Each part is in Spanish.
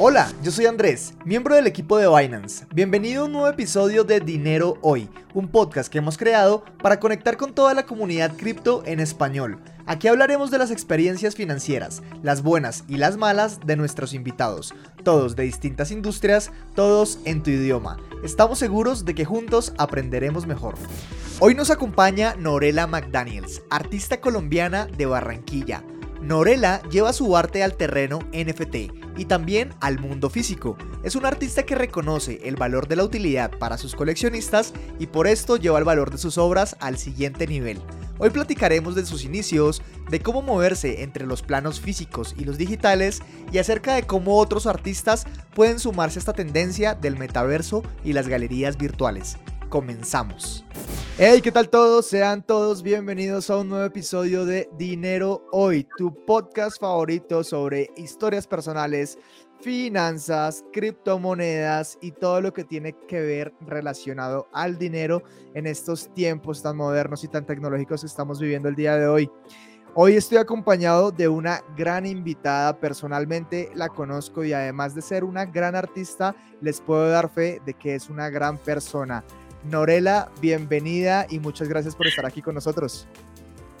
Hola, yo soy Andrés, miembro del equipo de Binance. Bienvenido a un nuevo episodio de Dinero Hoy, un podcast que hemos creado para conectar con toda la comunidad cripto en español. Aquí hablaremos de las experiencias financieras, las buenas y las malas de nuestros invitados, todos de distintas industrias, todos en tu idioma. Estamos seguros de que juntos aprenderemos mejor. Hoy nos acompaña Norela McDaniels, artista colombiana de Barranquilla. Norela lleva su arte al terreno NFT y también al mundo físico. Es un artista que reconoce el valor de la utilidad para sus coleccionistas y por esto lleva el valor de sus obras al siguiente nivel. Hoy platicaremos de sus inicios, de cómo moverse entre los planos físicos y los digitales y acerca de cómo otros artistas pueden sumarse a esta tendencia del metaverso y las galerías virtuales. Comenzamos. Hey, ¿qué tal todos? Sean todos bienvenidos a un nuevo episodio de Dinero Hoy, tu podcast favorito sobre historias personales, finanzas, criptomonedas y todo lo que tiene que ver relacionado al dinero en estos tiempos tan modernos y tan tecnológicos que estamos viviendo el día de hoy. Hoy estoy acompañado de una gran invitada, personalmente la conozco y además de ser una gran artista, les puedo dar fe de que es una gran persona. Norela, bienvenida y muchas gracias por estar aquí con nosotros.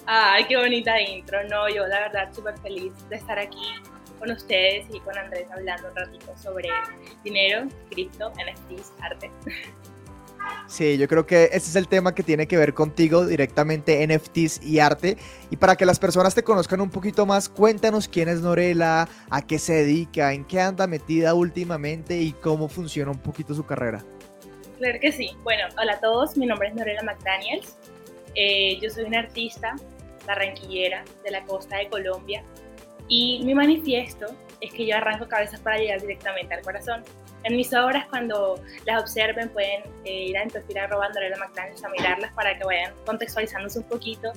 Ay, qué bonita intro. No, yo la verdad súper feliz de estar aquí con ustedes y con Andrés hablando un ratito sobre dinero, cripto, NFTs, arte. Sí, yo creo que ese es el tema que tiene que ver contigo directamente, NFTs y arte. Y para que las personas te conozcan un poquito más, cuéntanos quién es Norela, a qué se dedica, en qué anda metida últimamente y cómo funciona un poquito su carrera. Claro que sí. Bueno, hola a todos, mi nombre es Norela McDaniels. Eh, yo soy una artista barranquillera de la costa de Colombia y mi manifiesto es que yo arranco cabezas para llegar directamente al corazón. En mis obras, cuando las observen, pueden eh, ir a arroba Norela McDaniels a mirarlas para que vayan contextualizándose un poquito.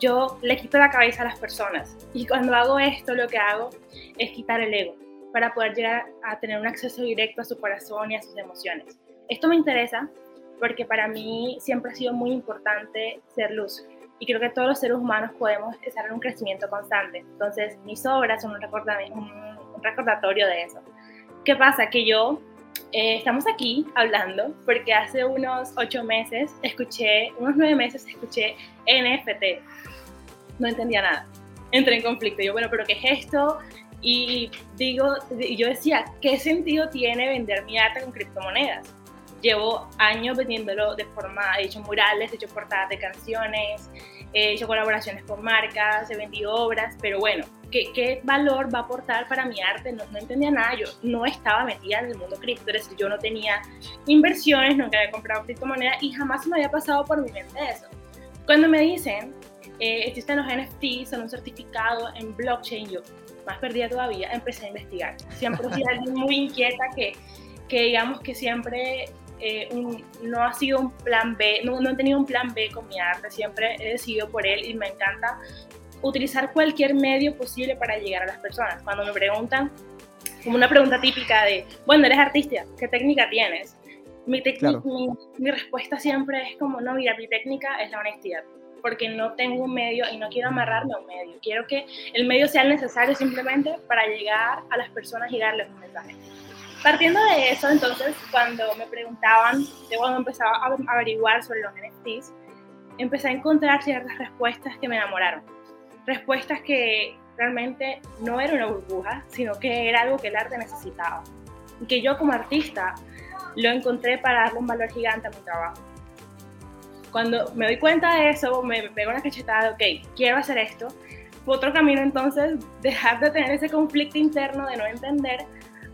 Yo le quito la cabeza a las personas y cuando hago esto lo que hago es quitar el ego para poder llegar a tener un acceso directo a su corazón y a sus emociones. Esto me interesa porque para mí siempre ha sido muy importante ser luz y creo que todos los seres humanos podemos estar en un crecimiento constante. Entonces, mis obras son un, un recordatorio de eso. ¿Qué pasa? Que yo eh, estamos aquí hablando porque hace unos ocho meses escuché, unos nueve meses escuché NFT. No entendía nada. Entré en conflicto. Yo, bueno, pero ¿qué es esto? Y digo, yo decía, ¿qué sentido tiene vender mi arte con criptomonedas? Llevo años vendiéndolo de forma, he hecho murales, he hecho portadas de canciones, he hecho colaboraciones con marcas, he vendido obras, pero bueno, ¿qué, qué valor va a aportar para mi arte? No, no, entendía nada, yo no estaba metida en el mundo cripto, es decir, yo no tenía inversiones, nunca había comprado criptomonedas y jamás me había pasado por mi mente eso. Cuando me dicen, eh, existen los NFTs, son un certificado en blockchain, yo más perdida todavía, empecé a investigar. Siempre fui alguien muy inquieta que, que digamos que siempre eh, no ha sido un plan B, no, no he tenido un plan B con mi arte, siempre he decidido por él y me encanta utilizar cualquier medio posible para llegar a las personas. Cuando me preguntan, como una pregunta típica de, bueno, eres artista, ¿qué técnica tienes? Mi, mi, mi, respuesta siempre es como, no, mira, mi técnica es la honestidad, porque no tengo un medio y no quiero amarrarme a un medio. Quiero que el medio sea necesario simplemente para llegar a las personas y darles un mensaje. Partiendo de eso, entonces, cuando me preguntaban, de cuando empezaba a averiguar sobre los NFTs, empecé a encontrar ciertas respuestas que me enamoraron. Respuestas que realmente no era una burbuja, sino que era algo que el arte necesitaba. Y que yo como artista lo encontré para darle un valor gigante a mi trabajo. Cuando me doy cuenta de eso, me pego una cachetada de, ok, quiero hacer esto. Otro camino entonces, dejar de tener ese conflicto interno de no entender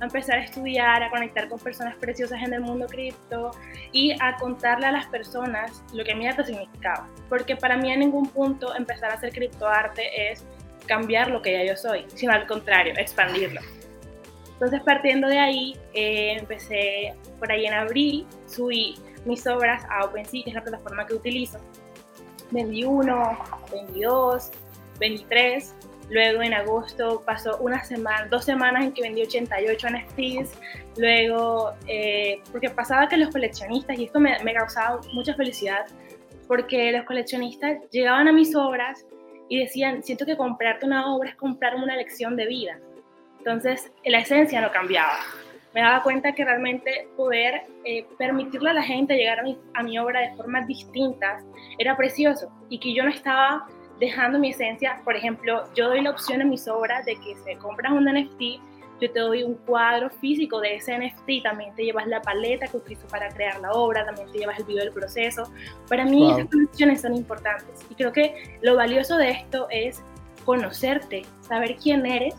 a empezar a estudiar, a conectar con personas preciosas en el mundo cripto y a contarle a las personas lo que mi arte significaba. Porque para mí en ningún punto empezar a hacer criptoarte es cambiar lo que ya yo soy, sino al contrario, expandirlo. Entonces partiendo de ahí, eh, empecé por ahí en abril, subí mis obras a OpenSea, que es la plataforma que utilizo. Vendí uno, vendí dos, vendí tres, Luego en agosto pasó una semana, dos semanas en que vendí 88 NFTs. Luego, eh, porque pasaba que los coleccionistas, y esto me, me causaba mucha felicidad, porque los coleccionistas llegaban a mis obras y decían, siento que comprarte una obra es comprarme una lección de vida. Entonces, la esencia no cambiaba. Me daba cuenta que realmente poder eh, permitirle a la gente llegar a mi, a mi obra de formas distintas era precioso y que yo no estaba dejando mi esencia. Por ejemplo, yo doy la opción en mis obras de que se compras un NFT, yo te doy un cuadro físico de ese NFT, también te llevas la paleta que utilizo para crear la obra, también te llevas el video del proceso. Para mí esas conexiones son importantes y creo que lo valioso de esto es conocerte, saber quién eres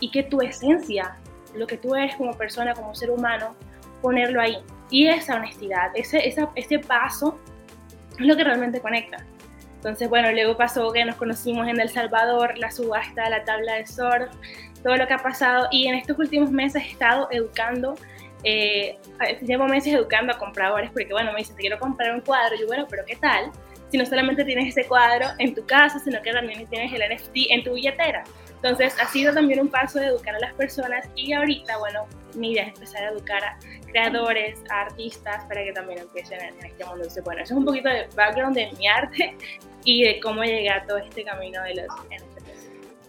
y que tu esencia, lo que tú eres como persona, como ser humano, ponerlo ahí. Y esa honestidad, ese, esa, ese paso es lo que realmente conecta. Entonces, bueno, luego pasó que nos conocimos en El Salvador, la subasta, la tabla de surf, todo lo que ha pasado. Y en estos últimos meses he estado educando, eh, llevo meses educando a compradores, porque bueno, me dicen, te quiero comprar un cuadro. Yo, bueno, pero ¿qué tal? Si no solamente tienes ese cuadro en tu casa, sino que también tienes el NFT en tu billetera. Entonces, ha sido también un paso de educar a las personas y ahorita, bueno, mi idea es empezar a educar a creadores, a artistas, para que también empiecen en este mundo. Entonces, bueno, eso es un poquito de background de mi arte y de cómo llegué a todo este camino de los NFTs.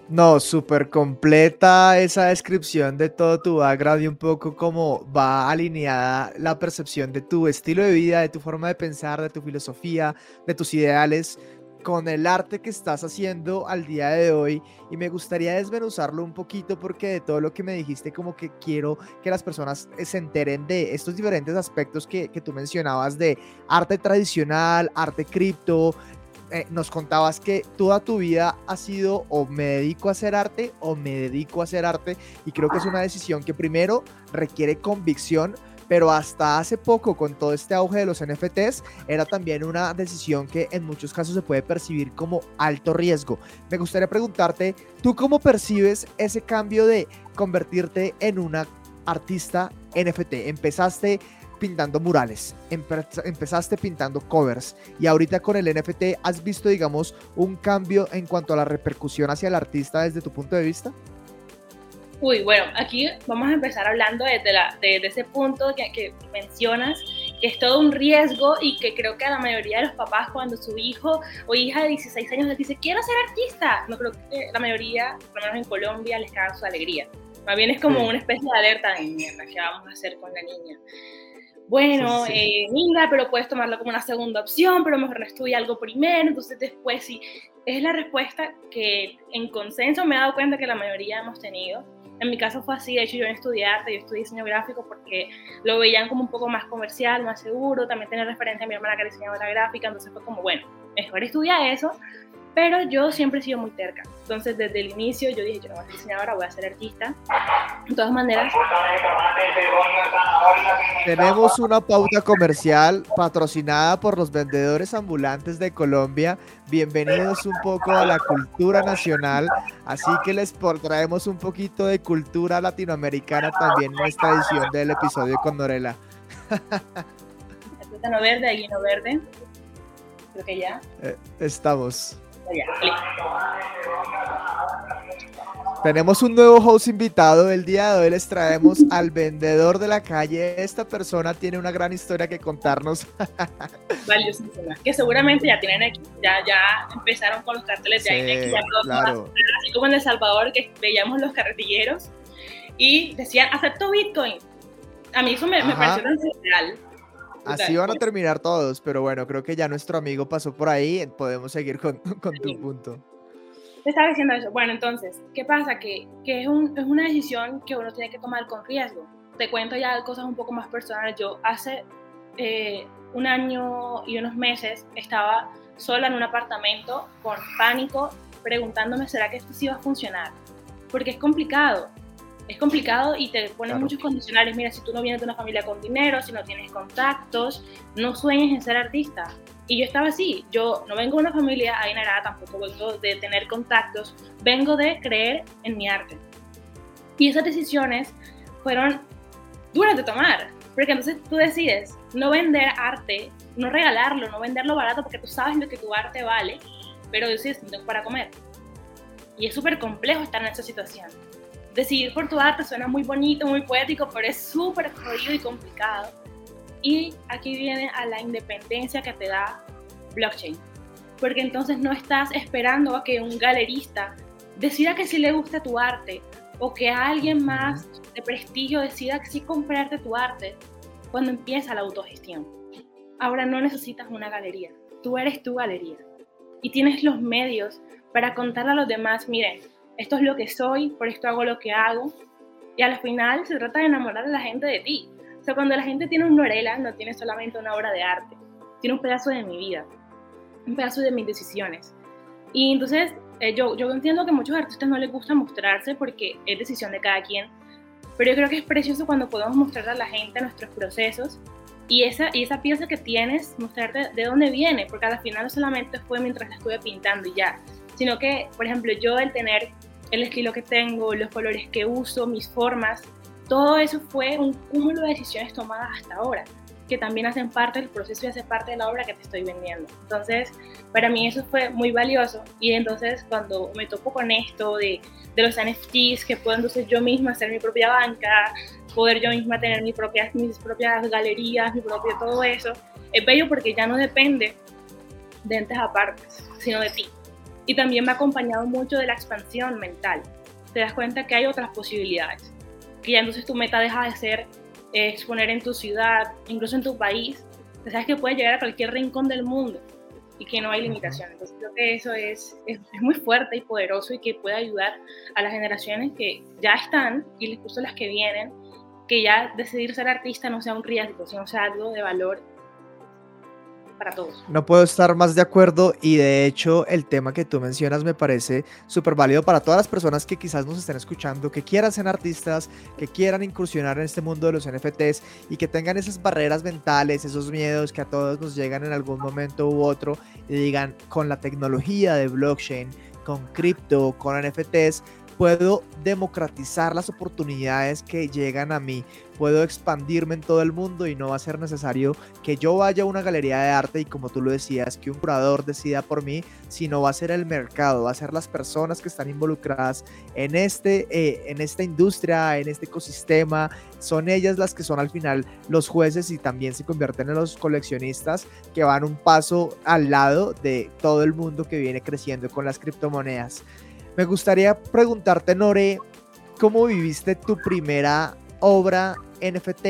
No, súper completa esa descripción de todo tu background y un poco cómo va alineada la percepción de tu estilo de vida, de tu forma de pensar, de tu filosofía, de tus ideales con el arte que estás haciendo al día de hoy y me gustaría desmenuzarlo un poquito porque de todo lo que me dijiste como que quiero que las personas eh, se enteren de estos diferentes aspectos que, que tú mencionabas de arte tradicional, arte cripto, eh, nos contabas que toda tu vida ha sido o me dedico a hacer arte o me dedico a hacer arte y creo que es una decisión que primero requiere convicción, pero hasta hace poco con todo este auge de los NFTs era también una decisión que en muchos casos se puede percibir como alto riesgo. Me gustaría preguntarte, ¿tú cómo percibes ese cambio de convertirte en una artista NFT? Empezaste pintando murales, empezaste pintando covers y ahorita con el NFT has visto, digamos, un cambio en cuanto a la repercusión hacia el artista desde tu punto de vista? Uy, bueno, aquí vamos a empezar hablando desde la, ese punto que, que, mencionas, que es todo un riesgo y que creo que a la mayoría de los papás cuando su hijo o hija de 16 años les dice, quiero ser artista, no creo que la mayoría, por lo menos en Colombia, les caga su alegría. Más bien es como una especie de alerta de mierda, ¿qué vamos a hacer con la niña? Bueno, sí, Eh, pero puedes tomarlo como una segunda opción, pero mejor no estudia algo primero, entonces después sí. Es la respuesta que en consenso me he dado cuenta que la mayoría hemos tenido en mi caso fue así, de hecho yo en estudié arte, yo estudié diseño gráfico porque lo veían como un poco más comercial, más seguro, también tenía referencia a mi hermana que era diseñadora gráfica, entonces fue como, bueno, mejor estudia eso, pero yo siempre he sido muy terca. Entonces, desde el inicio yo dije, yo no voy a ser diseñadora, voy a ser artista. De todas maneras... Tenemos una pauta comercial patrocinada por los vendedores ambulantes de Colombia. Bienvenidos un poco a la cultura nacional. Así que les traemos un poquito de cultura latinoamericana también en esta edición del episodio con Norela. no verde, no verde. Creo que ya. Eh, estamos. Tenemos un nuevo host invitado. El día de hoy les traemos al vendedor de la calle. Esta persona tiene una gran historia que contarnos. Valiosísima. Que seguramente ya tienen aquí, ya, ya empezaron con los carteles de sí, claro. Así como en El Salvador, que veíamos los carretilleros y decían, acepto Bitcoin. A mí eso me, me pareció real. Así van a terminar todos, pero bueno, creo que ya nuestro amigo pasó por ahí, podemos seguir con, con tu punto. Te estaba diciendo eso. Bueno, entonces, ¿qué pasa? Que, que es, un, es, una decisión que uno tiene que tomar con riesgo. Te cuento ya cosas un poco más personales. Yo hace eh, un año y unos meses estaba sola en un apartamento con pánico, preguntándome, ¿será que esto sí va a funcionar? Porque es complicado es complicado y te ponen muchos condicionales. Mira, si tú no vienes de una familia con dinero, si no tienes contactos, no sueñes en ser artista. Y yo estaba así, yo no vengo de una familia adinerada, tampoco vengo de tener contactos, vengo de creer en mi arte. Y esas decisiones fueron duras de tomar, porque entonces tú decides no vender arte, no regalarlo, no venderlo barato, porque tú sabes lo que tu arte vale, pero decides no tengo para comer. Y es súper complejo estar en esa situación decidir por tu arte suena muy bonito, muy poético, pero es súper jodido y complicado. Y aquí viene a la independencia que te da blockchain. Porque entonces no estás esperando a que un galerista decida que sí le gusta tu arte, o que alguien más de prestigio decida que sí comprarte tu arte cuando empieza la autogestión. Ahora no necesitas una galería, tú eres tu galería y tienes los medios para contarle a los demás, miren, esto es lo que soy, por esto hago lo que hago. Y al final se trata de enamorar a la gente de ti. O sea, cuando la gente tiene un Norela, no tiene solamente una obra de arte, tiene un pedazo de mi vida, un pedazo de mis decisiones. Y entonces eh, yo, yo entiendo que a muchos artistas no les gusta mostrarse porque es decisión de cada quien, pero yo creo que es precioso cuando podemos mostrar a la gente nuestros procesos y esa, y esa pieza que tienes, mostrarte de dónde viene, porque al final no solamente fue mientras la estuve pintando y ya, sino que, por ejemplo, yo el tener el estilo que tengo, los colores que uso, mis formas, todo eso fue un cúmulo de decisiones tomadas hasta ahora, que también hacen parte del proceso y hacen parte de la obra que te estoy vendiendo. Entonces, para mí eso fue muy valioso y entonces cuando me topo con esto de, de los NFTs, que puedo entonces yo misma hacer mi propia banca, poder yo misma tener mi propia, mis propias galerías, mi propio todo eso, es bello porque ya no depende de entes aparte, sino de ti y también me ha acompañado mucho de la expansión mental. Te das cuenta que hay otras posibilidades, que ya entonces tu meta deja de ser eh, exponer en tu ciudad, incluso en tu país, que sabes que puedes llegar a cualquier rincón del mundo y que no hay limitaciones. Entonces creo que eso es, es, muy fuerte y poderoso y que puede ayudar a las generaciones que ya están y incluso las que vienen, que ya decidir ser artista no sea un riesgo, sino sea algo de valor para todos. No puedo estar más de acuerdo y de hecho el tema que tú mencionas me parece súper válido para todas las personas que quizás nos estén escuchando, que quieran ser artistas, que quieran incursionar en este mundo de los NFTs y que tengan esas barreras mentales, esos miedos que a todos nos llegan en algún momento u otro y digan con la tecnología de blockchain, con cripto, con NFTs, puedo democratizar las oportunidades que llegan a mí, puedo expandirme en todo el mundo y no va a ser necesario que yo vaya a una galería de arte y como tú lo decías, que un curador decida por mí, sino va a ser el mercado, va a ser las personas que están involucradas en, este, eh, en esta industria, en este ecosistema, son ellas las que son al final los jueces y también se convierten en los coleccionistas que van un paso al lado de todo el mundo que viene creciendo con las criptomonedas. Me gustaría preguntarte, Nore, ¿cómo viviste tu primera obra NFT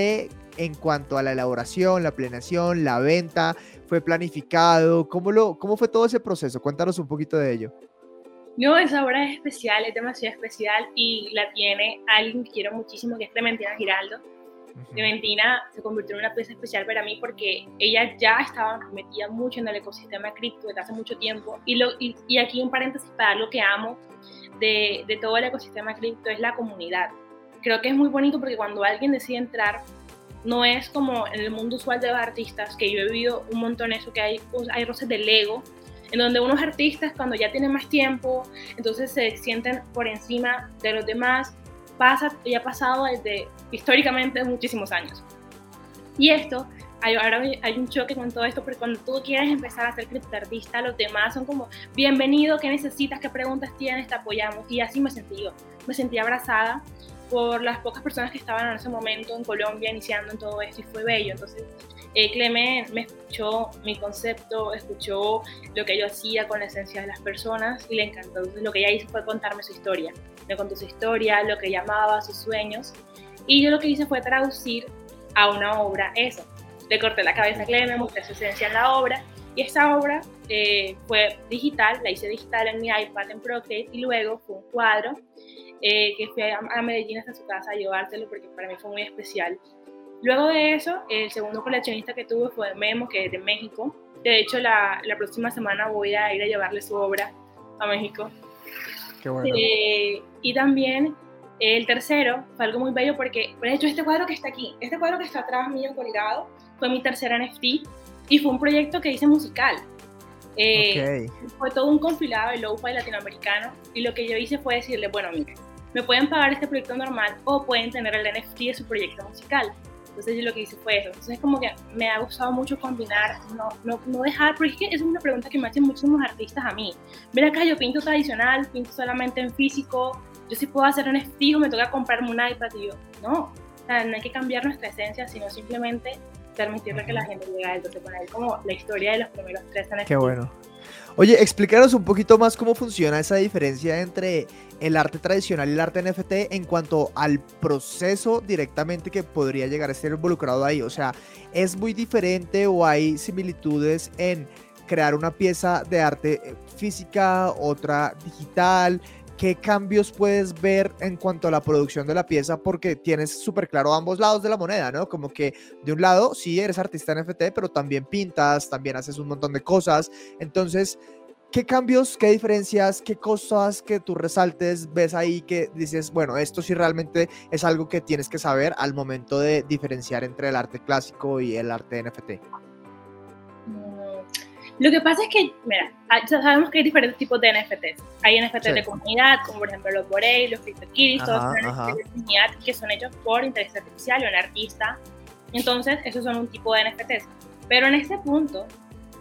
en cuanto a la elaboración, la planeación, la venta? ¿Fue planificado? ¿Cómo, lo, cómo fue todo ese proceso? Cuéntanos un poquito de ello. No, esa obra es especial, es demasiado especial y la tiene alguien que quiero muchísimo, que es Clementina Giraldo Clementina se convirtió en una pieza especial para mí porque ella ya estaba metida mucho en el ecosistema cripto desde hace mucho tiempo. Y, aquí un paréntesis para lo que amo de, todo el ecosistema cripto es la comunidad. Creo que es muy bonito porque cuando alguien decide entrar, no es como en el mundo usual de los artistas, que yo he vivido un montón eso, que hay, hay roces del ego, en donde unos artistas cuando ya tienen más tiempo, entonces se sienten por encima de los demás pasa y ha pasado desde históricamente muchísimos años. Y esto, hay, ahora hay un choque con todo esto, porque cuando tú quieres empezar a ser criptoartista, los demás son como, bienvenido, ¿qué necesitas? ¿Qué preguntas tienes? Te apoyamos. Y así me sentí yo. Me sentí abrazada por las pocas personas que estaban en ese momento en Colombia iniciando en todo esto y fue bello. Entonces, eh, Clemen me escuchó mi concepto, escuchó lo que yo hacía con la esencia de las personas y le encantó. Entonces, lo que ella hizo fue contarme su historia. Me contó su historia, lo que llamaba, sus sueños. Y yo lo que hice fue traducir a una obra eso. Le corté la cabeza a Clemen, mostré su esencia en la obra. Y esta obra eh, fue digital, la hice digital en mi iPad en Procreate y luego fue un cuadro eh, que fui a, Medellín hasta su casa a llevárselo porque para mí fue muy especial. Luego de eso, el segundo coleccionista que tuve fue Memo, que es de México. De hecho, la, la próxima semana voy a ir a llevarle su obra a México. Qué bueno. Eh, y también el tercero fue algo muy bello porque, por hecho, este cuadro que está aquí, este cuadro que está atrás mío colgado, fue mi tercer NFT y fue un proyecto que hice musical. Eh, fue todo un compilado de lo-fi latinoamericano y lo que yo hice fue decirle, bueno, mire, me pueden pagar este proyecto normal o pueden tener el NFT de su proyecto musical. Entonces yo lo que hice fue eso. Entonces es como que me ha gustado mucho combinar, no, no, no dejar, porque es que es una pregunta que me hacen muchísimos artistas a mí. Ven acá, yo pinto tradicional, pinto solamente en físico, yo sí puedo hacer un fijo, me toca comprarme un iPad y yo, no, o sea, no hay que cambiar nuestra esencia, sino simplemente permitirle que la gente llegue a él. Entonces poner como la historia de los primeros tres NFTs. Qué bueno. Oye, explícanos un poquito más cómo funciona esa diferencia entre el arte tradicional y el arte NFT en cuanto al proceso directamente que podría llegar a ser involucrado ahí. O sea, ¿es muy diferente o hay similitudes en crear una pieza de arte eh, física, otra digital? ¿Qué cambios puedes ver en cuanto a la producción de la pieza? Porque tienes súper claro ambos lados de la moneda, ¿no? Como que de un lado, sí eres artista NFT, pero también pintas, también haces un montón de cosas. Entonces, ¿qué cambios, qué diferencias, qué cosas que tú resaltes ves ahí que dices, bueno, esto sí realmente es algo que tienes que saber al momento de diferenciar entre el arte clásico y el arte NFT? Lo que pasa es que, mira, sabemos que hay diferentes tipos de NFTs. Hay NFTs de comunidad, como por ejemplo los Borei, los CryptoKitties, todos son NFTs de comunidad que son hechos por inteligencia artificial o un artista. Entonces, esos son un tipo de NFTs. Pero en este punto,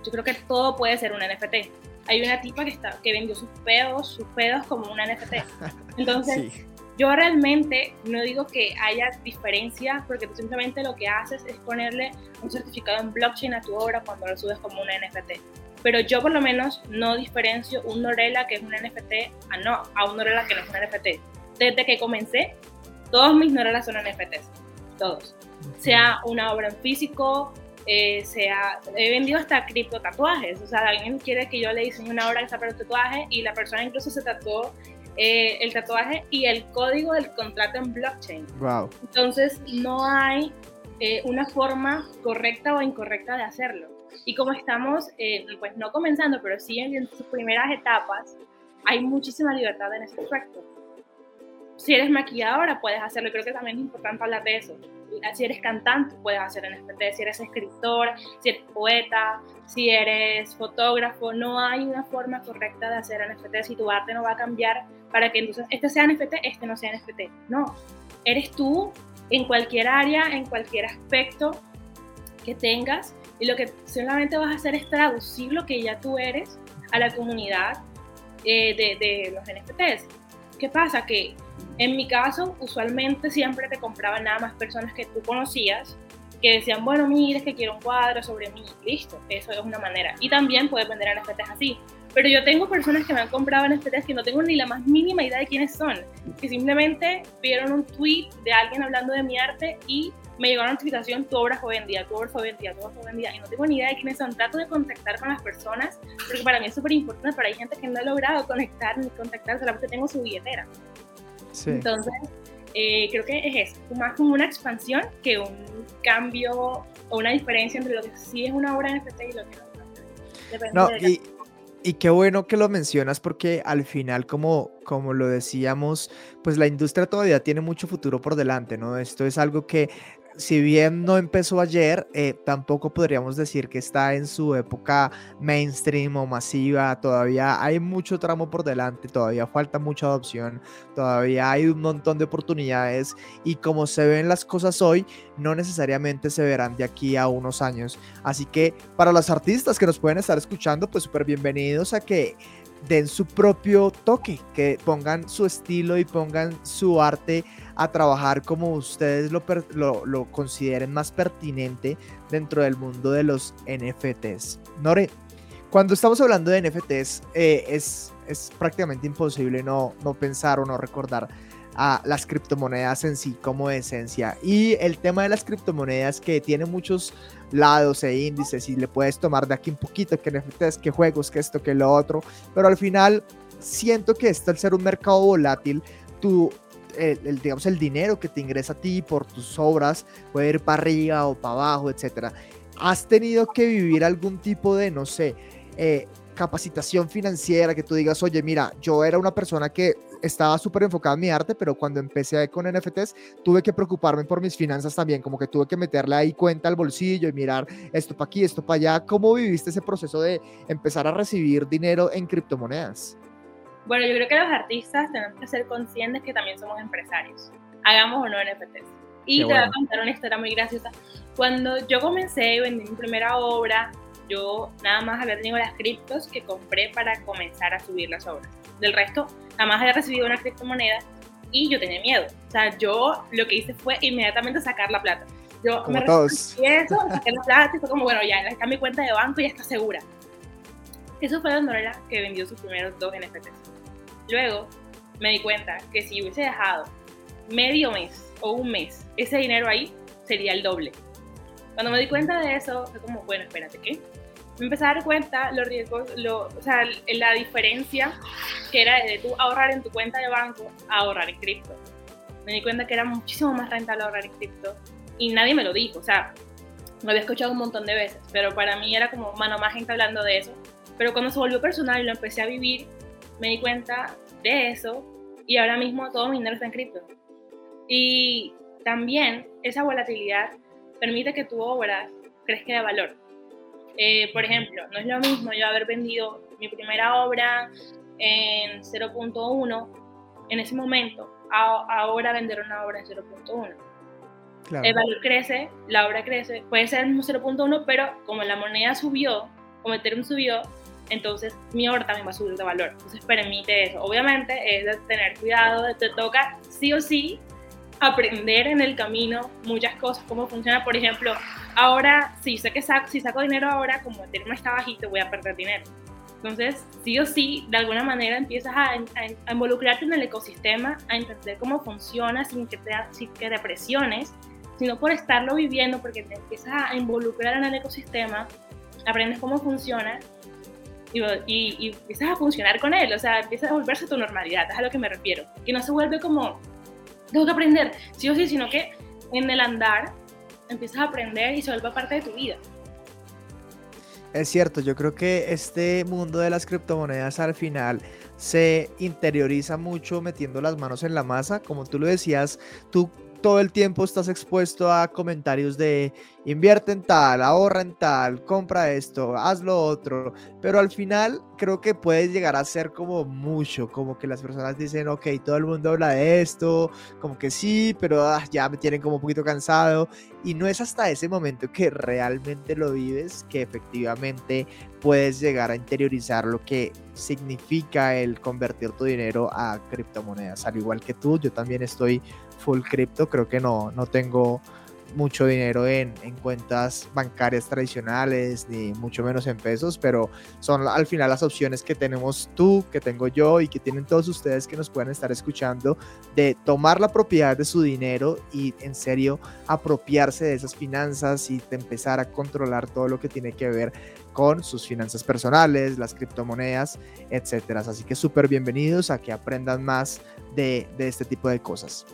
yo creo que todo puede ser un NFT. Hay una tipa que, está, que vendió sus pedos, sus pedos como un NFT. Entonces, yo realmente no digo que haya diferencia, porque tú simplemente lo que haces es ponerle un certificado en blockchain a tu obra cuando lo subes como un NFT. Pero yo por lo menos no diferencio un Norela que es un NFT a, no, a un Norela que no es un NFT. Desde que comencé, todos mis Norelas son NFTs, todos. Sea una obra en físico, eh, sea, he vendido hasta cripto tatuajes, o sea, alguien quiere que yo le diseñe una obra que sea para un tatuaje y la persona incluso se tatuó eh, el tatuaje y el código del contrato en blockchain. Wow. Entonces no hay eh, una forma correcta o incorrecta de hacerlo. Y como estamos, eh, pues no comenzando, pero sí en, sus primeras etapas, hay muchísima libertad en ese aspecto. Si eres maquilladora, puedes hacerlo. Creo que también es importante hablar de eso. Si eres cantante, puedes hacer NFT. Si eres escritor, si eres poeta, si eres fotógrafo, no hay una forma correcta de hacer NFT. Si tu arte no va a cambiar para que entonces este sea NFT, este no sea NFT. No, eres tú en cualquier área, en cualquier aspecto que tengas y lo que solamente vas a hacer es traducir lo que ya tú eres a la comunidad eh, de, de, los NFTs. ¿Qué pasa? Que en mi caso, usualmente siempre te compraban nada más personas que tú conocías que decían, bueno, mira, es que quiero un cuadro sobre mí, listo, eso es una manera. Y también puedes vender NFTs así. Pero yo tengo personas que me han comprado NFTs que no tengo ni la más mínima idea de quiénes son, que simplemente vieron un tweet de alguien hablando de mi arte y me llegó la notificación, tu obra fue vendida, tu obra fue vendida, tu obra fue vendida, y no tengo ni idea de quiénes son. Trato de contactar con las personas, porque para mí es súper importante, pero hay gente que no ha logrado conectar ni contactar, solamente tengo su billetera. Sí. Entonces, eh, creo que es eso, más como una expansión que un cambio o una diferencia entre lo que sí es una obra NFT y lo que no. Depende no, y, y qué bueno que lo mencionas porque al final, como, como lo decíamos, pues la industria todavía tiene mucho futuro por delante, ¿no? Esto es algo que si bien no empezó ayer, eh, tampoco podríamos decir que está en su época mainstream o masiva. Todavía hay mucho tramo por delante, todavía falta mucha adopción, todavía hay un montón de oportunidades y como se ven las cosas hoy, no necesariamente se verán de aquí a unos años. Así que para los artistas que nos pueden estar escuchando, pues súper bienvenidos a que den su propio toque, que pongan su estilo y pongan su arte a trabajar como ustedes lo, lo, consideren más pertinente dentro del mundo de los NFTs. Nore, cuando estamos hablando de NFTs, eh, es, es prácticamente imposible no, no pensar o no recordar a las criptomonedas en sí como esencia. Y el tema de las criptomonedas que tiene muchos lados e índices y le puedes tomar de aquí un poquito que NFTs, que juegos, que esto, que lo otro, pero al final siento que esto al ser un mercado volátil, tú el, digamos, el dinero que te ingresa a ti por tus obras puede ir para arriba o para abajo, etcétera. ¿Has tenido que vivir algún tipo de, no sé, eh, capacitación financiera que tú digas, oye, mira, yo era una persona que estaba súper enfocada en mi arte, pero cuando empecé con NFTs tuve que preocuparme por mis finanzas también, como que tuve que meterle ahí cuenta al bolsillo y mirar esto para aquí, esto para allá. ¿Cómo viviste ese proceso de empezar a recibir dinero en criptomonedas? Bueno, yo creo que los artistas tenemos que ser conscientes que también somos empresarios, hagamos o no NFTs. Y te voy a contar una historia muy graciosa. Cuando yo comencé y vendí mi primera obra, yo nada más había tenido las criptos que compré para comenzar a subir las obras. Del resto, jamás había recibido una criptomoneda y yo tenía miedo. O sea, yo lo que hice fue inmediatamente sacar la plata. Yo como me todos. eso, saqué la plata y fue como, bueno, ya está mi cuenta de banco y ya está segura. Eso fue la Norela que vendió sus primeros dos NFTs. Luego me di cuenta que si hubiese dejado medio mes o un mes ese dinero ahí, sería el doble. Cuando me di cuenta de eso, fue como, bueno, espérate, ¿qué? Me empecé a dar cuenta los riesgos, lo, o sea, la diferencia que era de tú ahorrar en tu cuenta de banco a ahorrar en cripto. Me di cuenta que era muchísimo más rentable ahorrar en cripto y nadie me lo dijo, o sea, lo había escuchado un montón de veces, pero para mí era como mano más gente hablando de eso. Pero cuando se volvió personal y lo empecé a vivir, me di cuenta de eso y ahora mismo todo mi dinero está en cripto. Y también esa volatilidad permite que tu obra crezca de valor. Eh, por ejemplo, no es lo mismo yo haber vendido mi primera obra en 0.1 en ese momento, a, ahora vender una obra en 0.1. El valor crece, la obra crece, puede ser el mismo 0.1, pero como la moneda subió, como Ethereum subió, entonces mi obra también va a subir de valor. Entonces permite eso. Obviamente es de tener cuidado, te toca sí o sí aprender en el camino muchas cosas, cómo funciona. Por ejemplo, ahora, si sé que saco, si saco dinero ahora, como Ethereum está bajito, voy a perder dinero. Entonces, sí o sí, de alguna manera empiezas a, involucrarte en el ecosistema, a entender cómo funciona sin que te, sin que te presiones, sino por estarlo viviendo, porque te empiezas a involucrar en el ecosistema, aprendes cómo funciona y, y, y, empiezas a funcionar con él, o sea, empiezas a volverse tu normalidad, es a lo que me refiero, que no se vuelve como tengo que aprender, sí o sí, sino que en el andar empiezas a aprender y se vuelve parte de tu vida. Es cierto, yo creo que este mundo de las criptomonedas al final se interioriza mucho metiendo las manos en la masa. Como tú lo decías, tú todo el tiempo estás expuesto a comentarios de invierte en tal, ahorra en tal, compra esto, haz lo otro, pero al final creo que puede llegar a ser como mucho, como que las personas dicen, ok, todo el mundo habla de esto, como que sí, pero ah, ya me tienen como un poquito cansado y no es hasta ese momento que realmente lo vives que efectivamente puedes llegar a interiorizar lo que significa el convertir tu dinero a criptomonedas. Al igual que tú, yo también estoy full cripto, creo que no, no tengo mucho dinero en, en, cuentas bancarias tradicionales, ni mucho menos en pesos, pero son al final las opciones que tenemos tú, que tengo yo y que tienen todos ustedes que nos pueden estar escuchando, de tomar la propiedad de su dinero y en serio apropiarse de esas finanzas y de empezar a controlar todo lo que tiene que ver con sus finanzas personales, las criptomonedas, etcétera. Así que súper bienvenidos a que aprendan más de, de este tipo de cosas.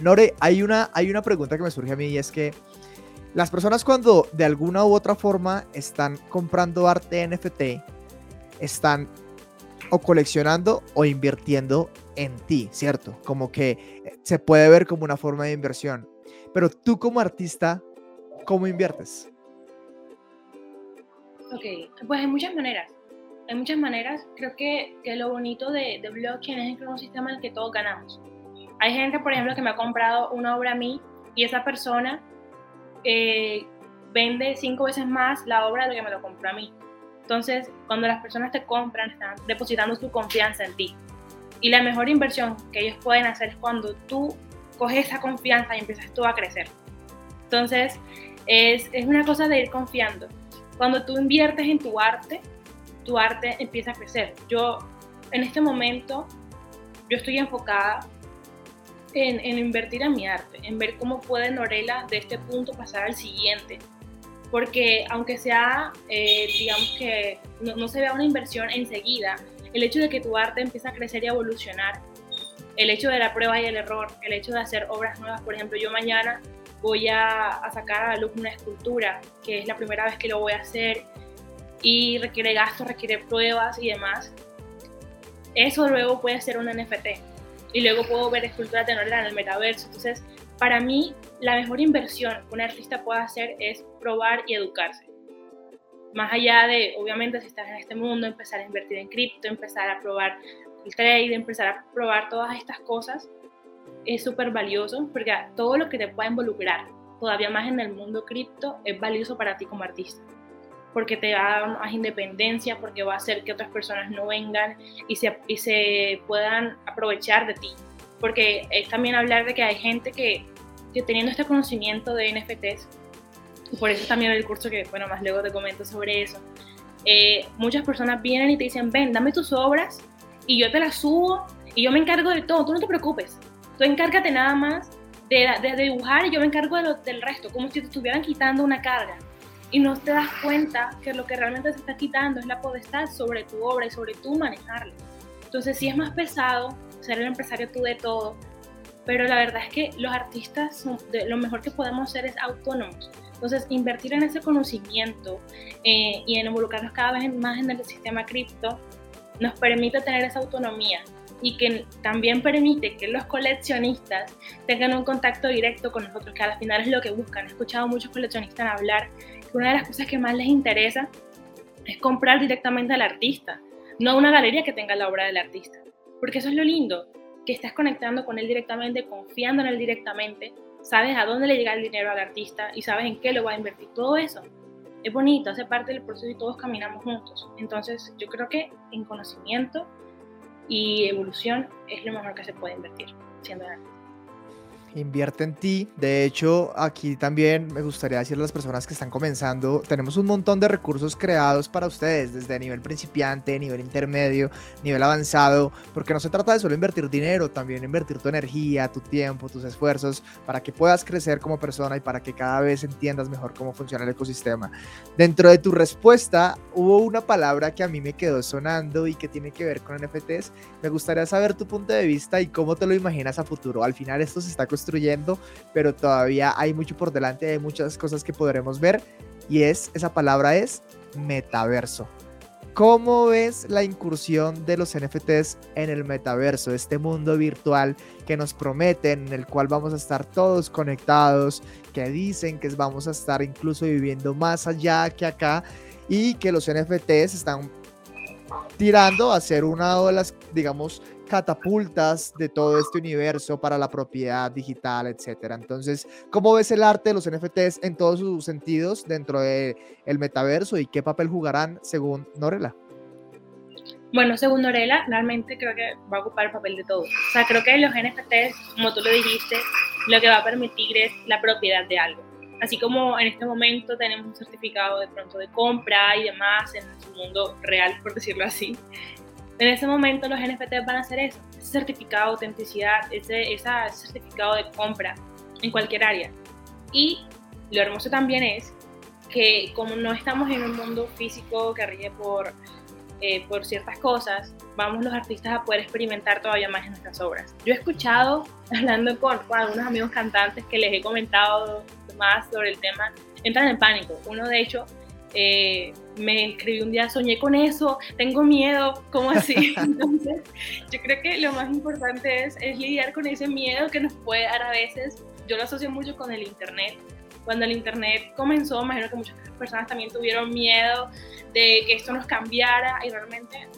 Nore, hay una, hay una pregunta que me surge a mí y es que las personas cuando de alguna u otra forma están comprando arte NFT, están o coleccionando o invirtiendo en ti, ¿cierto? Como que se puede ver como una forma de inversión. Pero tú como artista, ¿cómo inviertes? Ok, pues hay muchas maneras. Hay muchas maneras. Creo que, que lo bonito de, de blockchain es el sistema en el que todos ganamos. Hay gente, por ejemplo, que me ha comprado una obra a mí y esa persona eh, vende cinco veces más la obra de lo que me lo compró a mí. Entonces, cuando las personas te compran, están depositando su confianza en ti. Y la mejor inversión que ellos pueden hacer es cuando tú coges esa confianza y empiezas tú a crecer. Entonces, es, es una cosa de ir confiando. Cuando tú inviertes en tu arte, tu arte empieza a crecer. Yo, en este momento, yo estoy enfocada en, invertir en mi arte, en ver cómo puede Norela de este punto pasar al siguiente. Porque aunque sea, eh, digamos que no, se vea una inversión enseguida, el hecho de que tu arte empiece a crecer y evolucionar, el hecho de la prueba y el error, el hecho de hacer obras nuevas, por ejemplo, yo mañana voy a, a sacar a la luz una escultura, que es la primera vez que lo voy a hacer, y requiere gastos, requiere pruebas y demás. Eso luego puede ser un NFT y luego puedo ver esculturas de Norela en el metaverso. Entonces, para mí, la mejor inversión que un artista puede hacer es probar y educarse. Más allá de, obviamente, si estás en este mundo, empezar a invertir en cripto, empezar a probar el trade, empezar a probar todas estas cosas, es súper valioso porque todo lo que te pueda involucrar, todavía más en el mundo cripto, es valioso para ti como artista porque te va a dar más independencia, porque va a hacer que otras personas no vengan y se, y se puedan aprovechar de ti. Porque es también hablar de que hay gente que, que teniendo este conocimiento de NFTs, y por eso también el curso que, bueno, más luego te comento sobre eso, eh, muchas personas vienen y te dicen, ven, dame tus obras y yo te las subo y yo me encargo de todo, tú no te preocupes, tú encárgate nada más de, de dibujar y yo me encargo de lo, del resto, como si te estuvieran quitando una carga. Y no te das cuenta que lo que realmente se está quitando es la potestad sobre tu obra y sobre tú manejarla. Entonces sí es más pesado ser el empresario tú de todo, pero la verdad es que los artistas lo mejor que podemos hacer es autónomos. Entonces, invertir en ese conocimiento eh, y en involucrarnos cada vez más en el sistema cripto nos permite tener esa autonomía y que también permite que los coleccionistas tengan un contacto directo con nosotros, que al final es lo que buscan. He escuchado a muchos coleccionistas hablar una de las cosas que más les interesa es comprar directamente al artista, no a una galería que tenga la obra del artista. Porque eso es lo lindo, que estás conectando con él directamente, confiando en él directamente sabes a dónde le llega el dinero al artista y sabes en qué lo va a invertir. Todo eso es bonito, hace parte del proceso y todos caminamos juntos. Entonces yo creo que en conocimiento y evolución es lo mejor que se puede invertir siendo artista invierte en ti. De hecho, aquí también me gustaría decirle a las personas que están comenzando, tenemos un montón de recursos creados para ustedes, desde nivel principiante, nivel intermedio, nivel avanzado, porque no se trata de solo invertir dinero, también invertir tu energía, tu tiempo, tus esfuerzos, para que puedas crecer como persona y para que cada vez entiendas mejor cómo funciona el ecosistema. Dentro de tu respuesta, hubo una palabra que a mí me quedó sonando y que tiene que ver con NFTs. Me gustaría saber tu punto de vista y cómo te lo imaginas a futuro. Al final esto se está construyendo construyendo, pero todavía hay mucho por delante, hay muchas cosas que podremos ver y es, esa palabra es metaverso. ¿Cómo ves la incursión de los NFTs en el metaverso, este mundo virtual que nos prometen, en el cual vamos a estar todos conectados, que dicen que vamos a estar incluso viviendo más allá que acá y que los NFTs están tirando a ser una de las, digamos, catapultas de todo este universo para la propiedad digital, etcétera. Entonces, ¿cómo ves el arte de los NFTs en todos sus sentidos dentro del el metaverso y qué papel jugarán según Norela? Bueno, según Norela, realmente creo que va a ocupar el papel de todo. O sea, creo que los NFTs, como tú lo dijiste, lo que va a permitir es la propiedad de algo. Así como en este momento tenemos un certificado de pronto de compra y demás en su mundo real, por decirlo así, en ese momento los NFTs van a hacer eso, ese certificado de autenticidad, ese, ese certificado de compra en cualquier área. Y lo hermoso también es que como no estamos en un mundo físico que rige por, eh, por ciertas cosas, vamos los artistas a poder experimentar todavía más en nuestras obras. Yo he escuchado, hablando con, con algunos amigos cantantes que les he comentado más sobre el tema, entran en pánico. Uno de hecho eh, me escribí un día, soñé con eso, tengo miedo, ¿cómo así? Entonces, yo creo que lo más importante es, es lidiar con ese miedo que nos puede dar a veces. Yo lo asocio mucho con el Internet. Cuando el Internet comenzó, imagino que muchas personas también tuvieron miedo de que esto nos cambiara y realmente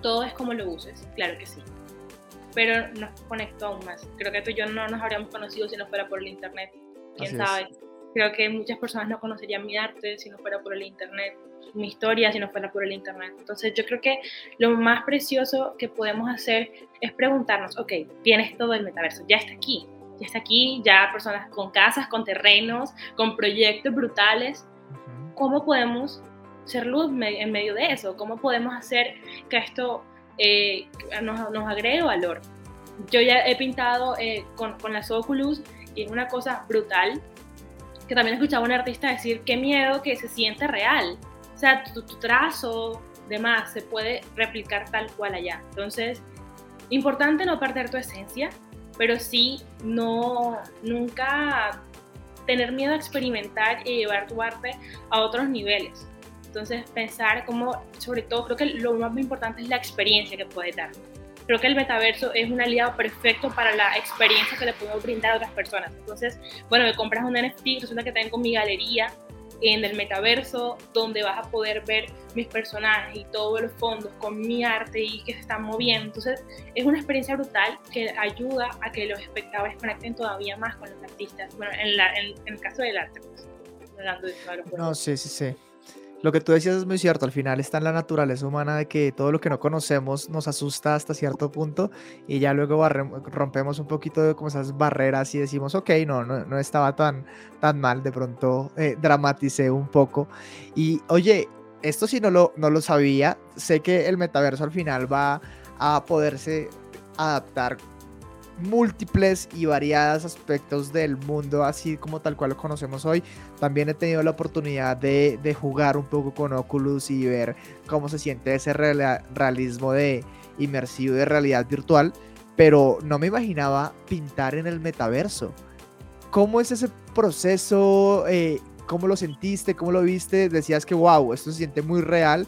todo es como lo uses, claro que sí. Pero nos conectó aún más. Creo que tú y yo no nos habríamos conocido si no fuera por el Internet. ¿Quién sabe? Creo que muchas personas no conocerían mi arte si no fuera por el Internet, mi historia si no fuera por el Internet. Entonces yo creo que lo más precioso que podemos hacer es preguntarnos, ok, tienes todo el metaverso, ya está aquí, ya está aquí, ya personas con casas, con terrenos, con proyectos brutales. ¿Cómo podemos ser luz en medio de eso? ¿Cómo podemos hacer que esto eh, nos, nos, agregue valor? Yo ya he pintado eh, con, con las Oculus y es una cosa brutal que también escuchaba un artista decir, qué miedo que se siente real. O sea, tu, trazo, demás, se puede replicar tal cual allá. Entonces, importante no perder tu esencia, pero sí no, nunca tener miedo a experimentar y llevar tu arte a otros niveles. Entonces, pensar cómo, sobre todo, creo que lo más importante es la experiencia que puede dar creo que el metaverso es un aliado perfecto para la experiencia que le podemos brindar a otras personas. Entonces, bueno, me compras un NFT, resulta que tengo mi galería en el metaverso donde vas a poder ver mis personajes y todos los fondos con mi arte y que se están moviendo. Entonces es una experiencia brutal que ayuda a que los espectadores conecten todavía más con los artistas. Bueno, en, en, el caso del arte, pues, hablando de No, sí, sí, sí. Lo que tú decías es muy cierto, al final está en la naturaleza humana de que todo lo que no conocemos nos asusta hasta cierto punto y ya luego rompemos un poquito de como esas barreras y decimos, ok, no, no, estaba tan, tan mal, de pronto eh, dramaticé un poco. Y oye, esto sí no lo, no lo sabía. Sé que el metaverso al final va a poderse adaptar múltiples y variados aspectos del mundo, así como tal cual lo conocemos hoy. También he tenido la oportunidad de, jugar un poco con Oculus y ver cómo se siente ese realismo de inmersivo de realidad virtual, pero no me imaginaba pintar en el metaverso. ¿Cómo es ese proceso? Eh, ¿Cómo lo sentiste? ¿Cómo lo viste? Decías que, wow, esto se siente muy real.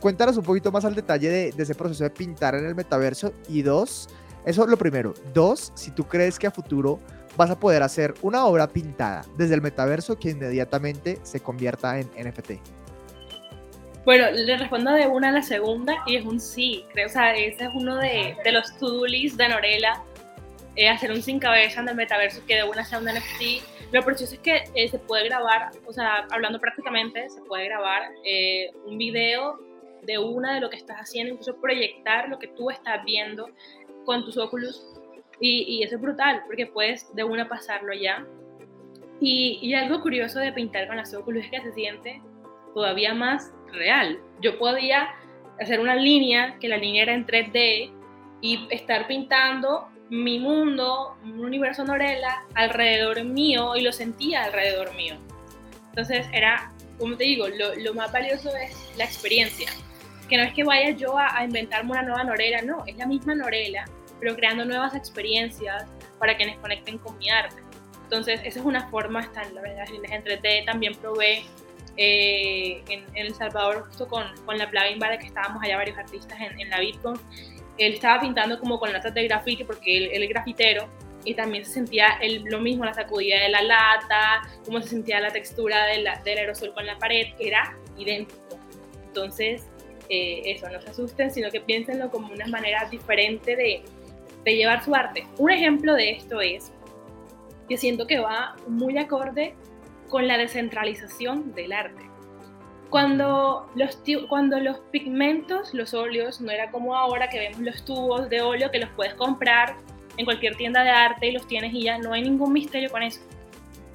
Cuéntanos un poquito más al detalle de, de ese proceso de pintar en el metaverso. Y dos, eso es lo primero. Dos, si tú crees que a futuro vas a poder hacer una obra pintada desde el metaverso que inmediatamente se convierta en NFT. Bueno, le respondo de una a la segunda y es un sí. Creo, o sea, ese es uno de, de los to-do list de Norela. Eh, hacer un sin cabeza en el metaverso que de una sea un NFT. Lo precioso es que eh, se puede grabar, o sea, hablando prácticamente, se puede grabar eh, un video de una de lo que estás haciendo, incluso proyectar lo que tú estás viendo con tus óculos y, eso es brutal porque puedes de una pasarlo ya. Y, y, algo curioso de pintar con las óculos es que se siente todavía más real. Yo podía hacer una línea, que la línea era en 3D, y estar pintando mi mundo, un universo Norela alrededor mío y lo sentía alrededor mío. Entonces era, como te digo, lo, lo más valioso es la experiencia que no es que vaya yo a, inventarme una nueva Norela, no, es la misma Norela, pero creando nuevas experiencias para quienes conecten con mi arte. Entonces, esa es una forma, están la verdad, en 3D también probé eh, en, El Salvador, justo con, con la plugin Vale, que estábamos allá varios artistas en, en la Bitcoin, él estaba pintando como con latas de grafiti, porque él, él es grafitero, y también se sentía el, lo mismo, la sacudida de la lata, cómo se sentía la textura de la, del aerosol con la pared, era idéntico. Entonces, eh, eso, no se asusten, sino que piénsenlo como una manera diferente de, de llevar su arte. Un ejemplo de esto es que siento que va muy acorde con la descentralización del arte. Cuando los, cuando los pigmentos, los óleos, no era como ahora que vemos los tubos de óleo que los puedes comprar en cualquier tienda de arte y los tienes y ya no hay ningún misterio con eso.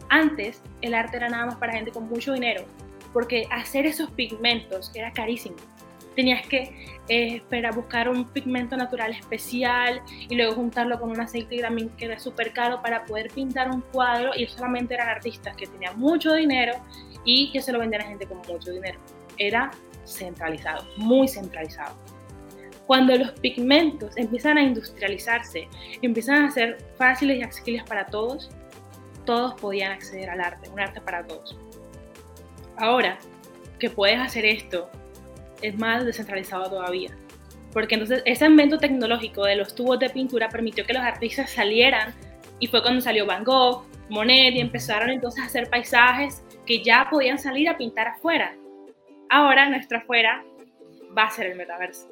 Antes el arte era nada más para gente con mucho dinero, porque hacer esos pigmentos era carísimo tenías que eh, esperar, buscar un pigmento natural especial y luego juntarlo con un aceite también que era súper caro para poder pintar un cuadro y solamente eran artistas que tenían mucho dinero y que se lo vendían a gente con mucho dinero. Era centralizado, muy centralizado. Cuando los pigmentos empiezan a industrializarse, empiezan a ser fáciles y accesibles para todos, todos podían acceder al arte, un arte para todos. Ahora que puedes hacer esto es más descentralizado todavía. Porque entonces ese invento tecnológico de los tubos de pintura permitió que los artistas salieran y fue cuando salió Van Gogh, Monet y empezaron entonces a hacer paisajes que ya podían salir a pintar afuera. Ahora nuestra afuera va a ser el metaverso.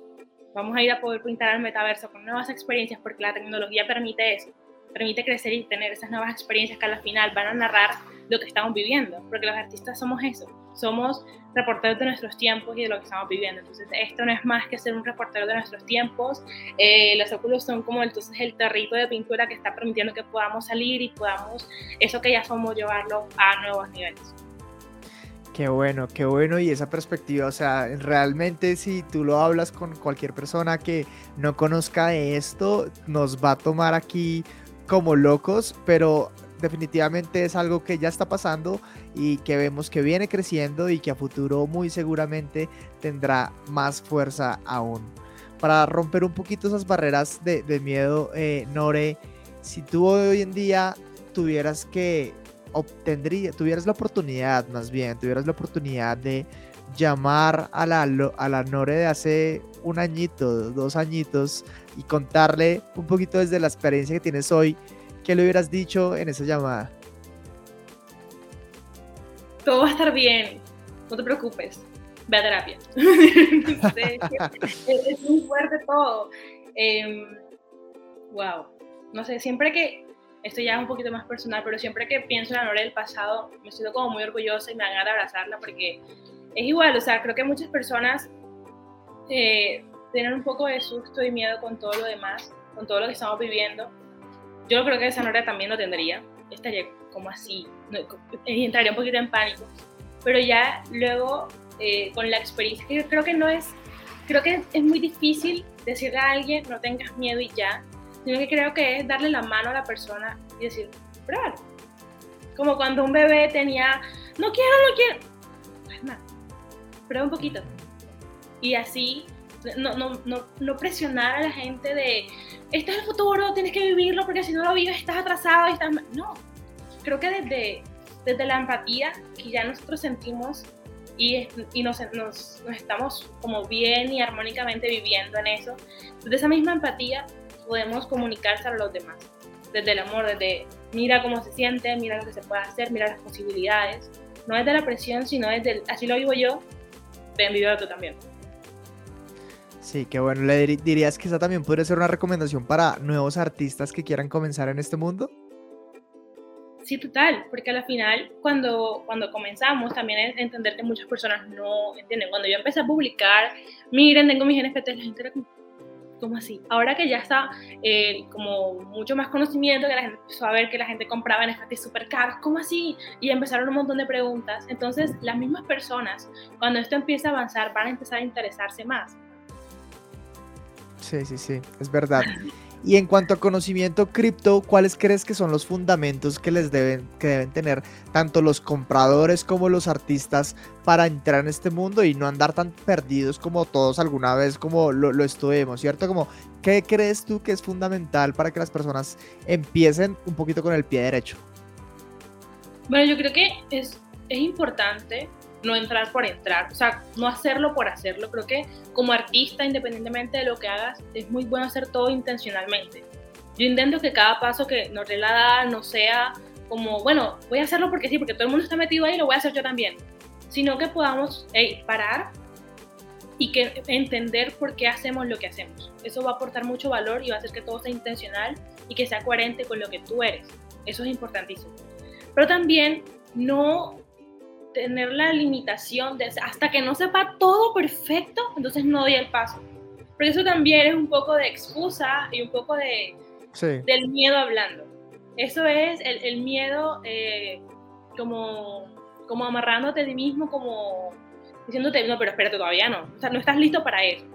Vamos a ir a poder pintar el metaverso con nuevas experiencias porque la tecnología permite eso, permite crecer y tener esas nuevas experiencias que al final van a narrar lo que estamos viviendo, porque los artistas somos eso, somos reporteros de nuestros tiempos y de lo que estamos viviendo. Entonces, esto no es más que ser un reportero de nuestros tiempos. Eh, los óculos son como entonces el territo de pintura que está permitiendo que podamos salir y podamos, eso que ya somos, llevarlo a nuevos niveles. Qué bueno, qué bueno y esa perspectiva, o sea, realmente si tú lo hablas con cualquier persona que no conozca de esto, nos va a tomar aquí como locos, pero definitivamente es algo que ya está pasando y que vemos que viene creciendo y que a futuro muy seguramente tendrá más fuerza aún. Para romper un poquito esas barreras de, miedo, eh, Nore, si tú hoy en día tuvieras que obtendría, tuvieras la oportunidad, más bien, tuvieras la oportunidad de llamar a la, a la Nore de hace un añito, dos añitos y contarle un poquito desde la experiencia que tienes hoy, ¿qué le hubieras dicho en esa llamada? Todo va a estar bien, no te preocupes, ve a terapia. es, muy fuerte todo. wow, em, no sé, siempre que, esto ya es un poquito más personal, pero siempre que pienso en la Nora del pasado, me siento como muy orgullosa y me dan ganas de abrazarla porque es igual, o sea, creo que muchas personas eh, tienen un poco de susto y miedo con todo lo demás, con todo lo que estamos viviendo yo creo que esa Nora también lo tendría. Estaría como así, entraría un poquito en pánico. Pero ya luego eh, con la experiencia, que creo que no es, creo que es muy difícil decirle a alguien no tengas miedo y ya, sino que creo que es darle la mano a la persona y decir, pruébalo. Como cuando un bebé tenía, no quiero, no quiero, nada, prueba un poquito. Y así, no, no, no, no presionar a la gente de, este es el futuro, tienes que vivirlo porque si no lo vives estás atrasado y estás... No, creo que desde, desde la empatía que ya nosotros sentimos y, y nos, nos, nos, estamos como bien y armónicamente viviendo en eso, desde esa misma empatía podemos comunicarse a los demás. Desde el amor, desde mira cómo se siente, mira lo que se puede hacer, mira las posibilidades. No desde la presión, sino desde el, así lo vivo yo, ven, vivo tú también. Sí, qué bueno. ¿Le dirías que esa también podría ser una recomendación para nuevos artistas que quieran comenzar en este mundo? Sí, total, porque al final cuando, cuando comenzamos también es entender que muchas personas no entienden. Cuando yo empecé a publicar, miren, tengo mis NFTs, la gente era como, ¿cómo así? Ahora que ya está eh, como mucho más conocimiento, que la gente empezó a ver que la gente compraba NFTs súper caros, ¿cómo así? Y empezaron un montón de preguntas. Entonces, las mismas personas, cuando esto empieza a avanzar, van a empezar a interesarse más. Sí, sí, sí, es verdad. Y en cuanto a conocimiento cripto, ¿cuáles crees que son los fundamentos que les deben, que deben tener tanto los compradores como los artistas para entrar en este mundo y no andar tan perdidos como todos alguna vez como lo, lo estuvimos, ¿cierto? Como, ¿qué crees tú que es fundamental para que las personas empiecen un poquito con el pie derecho? Bueno, yo creo que es, es importante no entrar por entrar, o sea, no hacerlo por hacerlo. Creo que como artista, independientemente de lo que hagas, es muy bueno hacer todo intencionalmente. Yo intento que cada paso que nos da no sea como, bueno, voy a hacerlo porque sí, porque todo el mundo está metido ahí, lo voy a hacer yo también, sino que podamos parar y que entender por qué hacemos lo que hacemos. Eso va a aportar mucho valor y va a hacer que todo sea intencional y que sea coherente con lo que tú eres. Eso es importantísimo. Pero también no tener la limitación de hasta que no sepa todo perfecto, entonces no doy el paso. Porque eso también es un poco de excusa y un poco de, del miedo hablando. Eso es el, el miedo eh, como, como amarrándote a ti mismo, como diciéndote, no, pero espérate, todavía no. O sea, no estás listo para eso.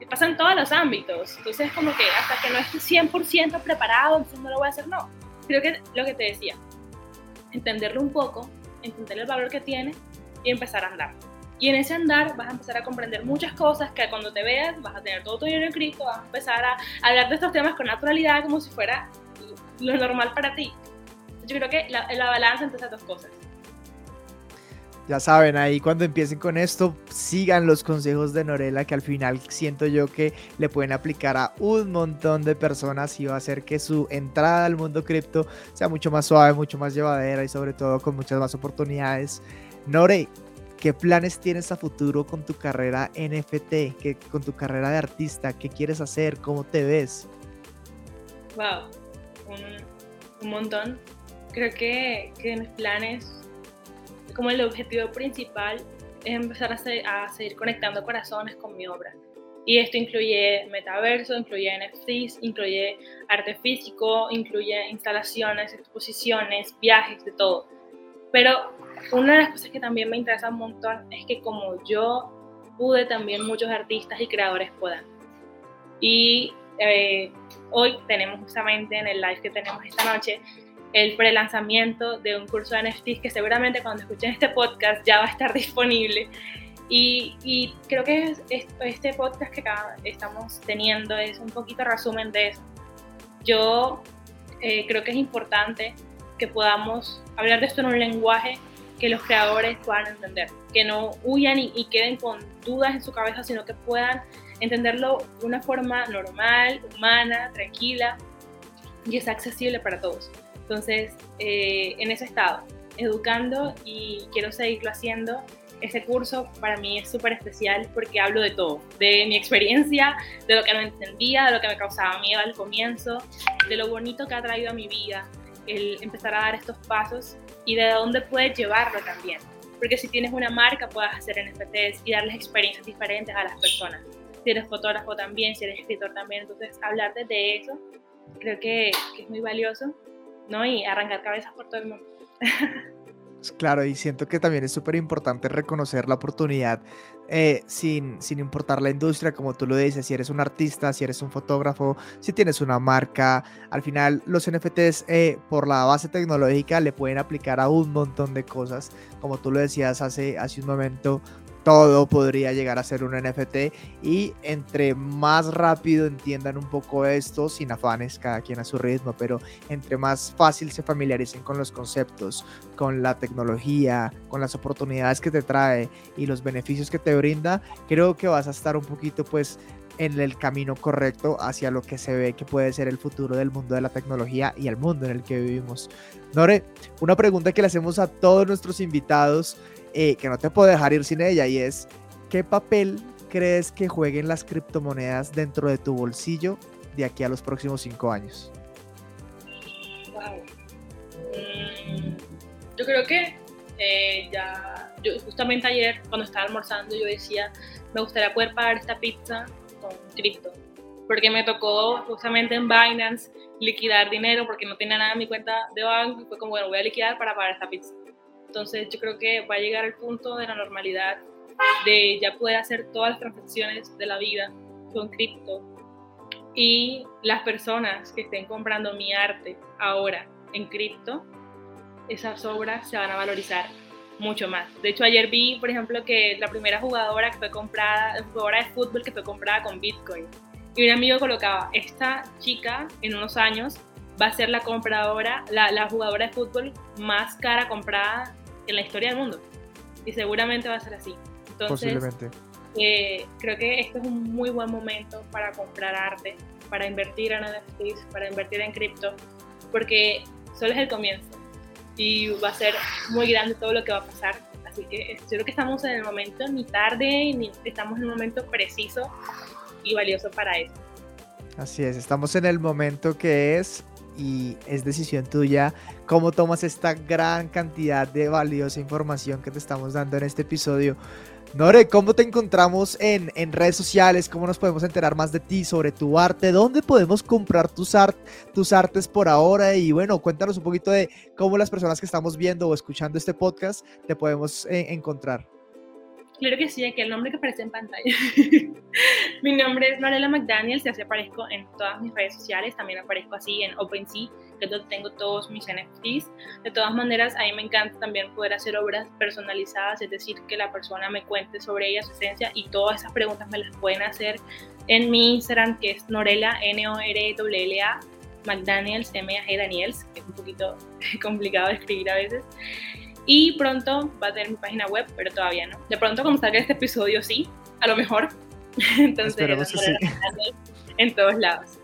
Y pasa en todos los ámbitos. Entonces, como que hasta que no estés 100% preparado, entonces no lo voy a hacer, no. Creo que lo que te decía, entenderlo un poco entender el valor que tiene y empezar a andar. Y en ese andar vas a empezar a comprender muchas cosas que cuando te veas vas a tener todo tu dinero en Cristo, vas a empezar a hablar de estos temas con naturalidad como si fuera lo normal para ti. Yo creo que la, la balanza entre esas dos cosas. Ya saben, ahí cuando empiecen con esto, sigan los consejos de Norela, que al final siento yo que le pueden aplicar a un montón de personas y va a hacer que su entrada al mundo cripto sea mucho más suave, mucho más llevadera y sobre todo con muchas más oportunidades. Nore, ¿qué planes tienes a futuro con tu carrera NFT, que, con tu carrera de artista? ¿Qué quieres hacer? ¿Cómo te ves? Wow, un, montón. Creo que, que mis planes como el objetivo principal es empezar a, seguir conectando corazones con mi obra. Y esto incluye metaverso, incluye NFTs, incluye arte físico, incluye instalaciones, exposiciones, viajes, de todo. Pero una de las cosas que también me interesa un montón es que como yo pude, también muchos artistas y creadores puedan. Y eh, hoy tenemos justamente en el live que tenemos esta noche el pre-lanzamiento de un curso de NFTs que seguramente cuando escuchen este podcast ya va a estar disponible. Y, creo que este podcast que estamos teniendo es un poquito resumen de eso. Yo eh, creo que es importante que podamos hablar de esto en un lenguaje que los creadores puedan entender, que no huyan y, y queden con dudas en su cabeza, sino que puedan entenderlo de una forma normal, humana, tranquila y es accesible para todos. Entonces, eh, en ese estado, educando y quiero seguirlo haciendo. Este curso para mí es súper especial porque hablo de todo, de mi experiencia, de lo que no entendía, de lo que me causaba miedo al comienzo, de lo bonito que ha traído a mi vida el empezar a dar estos pasos y de dónde puedes llevarlo también. Porque si tienes una marca, puedes hacer NFTs y darles experiencias diferentes a las personas. Si eres fotógrafo también, si eres escritor también, entonces hablarte de eso creo que, que es muy valioso ¿no? Y arrancar cabezas por todo el mundo. Claro, y siento que también es súper importante reconocer la oportunidad eh, sin, sin importar la industria, como tú lo dices, si eres un artista, si eres un fotógrafo, si tienes una marca, al final los NFTs eh, por la base tecnológica le pueden aplicar a un montón de cosas, como tú lo decías hace, hace un momento, todo podría llegar a ser un NFT y entre más rápido entiendan un poco esto, sin afanes, cada quien a su ritmo, pero entre más fácil se familiaricen con los conceptos, con la tecnología, con las oportunidades que te trae y los beneficios que te brinda, creo que vas a estar un poquito pues en el camino correcto hacia lo que se ve que puede ser el futuro del mundo de la tecnología y el mundo en el que vivimos. Nore, una pregunta que le hacemos a todos nuestros invitados eh, que no te puedo dejar ir sin ella y es, ¿qué papel crees que jueguen las criptomonedas dentro de tu bolsillo de aquí a los próximos cinco años? Wow. Yo creo que eh, ya, justamente ayer cuando estaba almorzando yo decía, me gustaría poder pagar esta pizza con cripto, porque me tocó justamente en Binance liquidar dinero porque no tenía nada en mi cuenta de banco fue como, bueno, voy a liquidar para pagar esta pizza. Entonces yo creo que va a llegar el punto de la normalidad, de ya poder hacer todas las transacciones de la vida con cripto. Y las personas que estén comprando mi arte ahora en cripto, esas obras se van a valorizar mucho más. De hecho, ayer vi, por ejemplo, que la primera jugadora que fue comprada, jugadora de fútbol que fue comprada con Bitcoin. Y un amigo colocaba, esta chica en unos años va a ser la compradora, la, la jugadora de fútbol más cara comprada en la historia del mundo. Y seguramente va a ser así. Entonces, Posiblemente. Eh, creo que este es un muy buen momento para comprar arte, para invertir en NFTs, para invertir en cripto, porque solo es el comienzo y va a ser muy grande todo lo que va a pasar. Así que creo que estamos en el momento, ni tarde, ni estamos en un momento preciso y valioso para eso. Así es, estamos en el momento que es y es decisión tuya cómo tomas esta gran cantidad de valiosa información que te estamos dando en este episodio. Nore, ¿cómo te encontramos en, en redes sociales? ¿Cómo nos podemos enterar más de ti, sobre tu arte? ¿Dónde podemos comprar tus, art, tus artes por ahora? Y bueno, cuéntanos un poquito de cómo las personas que estamos viendo o escuchando este podcast te podemos eh, encontrar. Claro que sí, aquí el nombre que aparece en pantalla. mi nombre es Marela McDaniel, así aparezco en todas mis redes sociales, también aparezco así en OpenSea, que es donde tengo todos mis NFTs. De todas maneras, a mí me encanta también poder hacer obras personalizadas, es decir, que la persona me cuente sobre ella, su esencia, y todas esas preguntas me las pueden hacer en mi Instagram, que es Norela, N-O-R-E-L-L-A, McDaniels, M-A-G Daniels, que es un poquito complicado de escribir a veces. Y pronto va a tener mi página web, pero todavía no. De pronto, cuando salga este episodio, sí, a lo mejor. Entonces, en todos lados.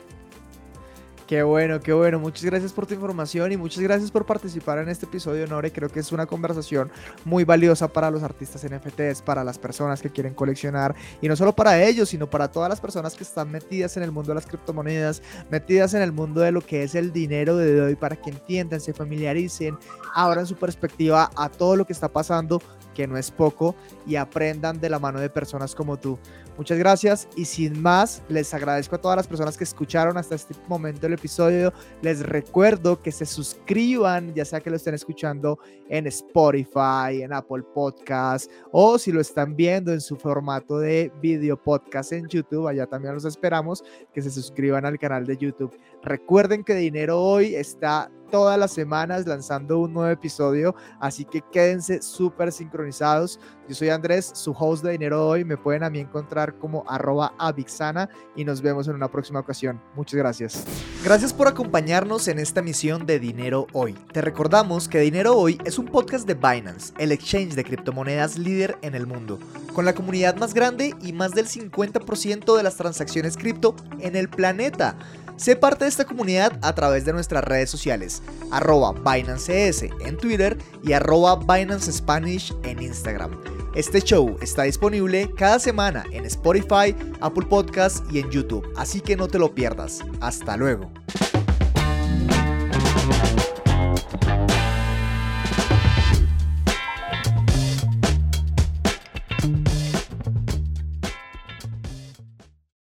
Qué bueno, qué bueno. Muchas gracias por tu información y muchas gracias por participar en este episodio, Nore. Creo que es una conversación muy valiosa para los artistas NFTs, para las personas que quieren coleccionar y no solo para ellos, sino para todas las personas que están metidas en el mundo de las criptomonedas, metidas en el mundo de lo que es el dinero de hoy, para que entiendan, se familiaricen, abran su perspectiva a todo lo que está pasando que no es poco, y aprendan de la mano de personas como tú. Muchas gracias y sin más, les agradezco a todas las personas que escucharon hasta este momento el episodio. Les recuerdo que se suscriban, ya sea que lo estén escuchando en Spotify, en Apple Podcast o si lo están viendo en su formato de video podcast en YouTube, allá también los esperamos que se suscriban al canal de YouTube. Recuerden que Dinero Hoy está todas las semanas lanzando un nuevo episodio, así que quédense súper sincronizados. Yo soy Andrés, su host de Dinero Hoy. Me pueden a mí encontrar como arroba avixana y nos vemos en una próxima ocasión. Muchas gracias. Gracias por acompañarnos en esta misión de Dinero Hoy. Te recordamos que Dinero Hoy es un podcast de Binance, el exchange de criptomonedas líder en el mundo, con la comunidad más grande y más del 50% de las transacciones cripto en el planeta. Sé parte de esta comunidad a través de nuestras redes sociales, arroba BinanceS en Twitter y arroba Binance Spanish en Instagram. Este show está disponible cada semana en Spotify, Apple Podcasts y en YouTube, así que no te lo pierdas. Hasta luego.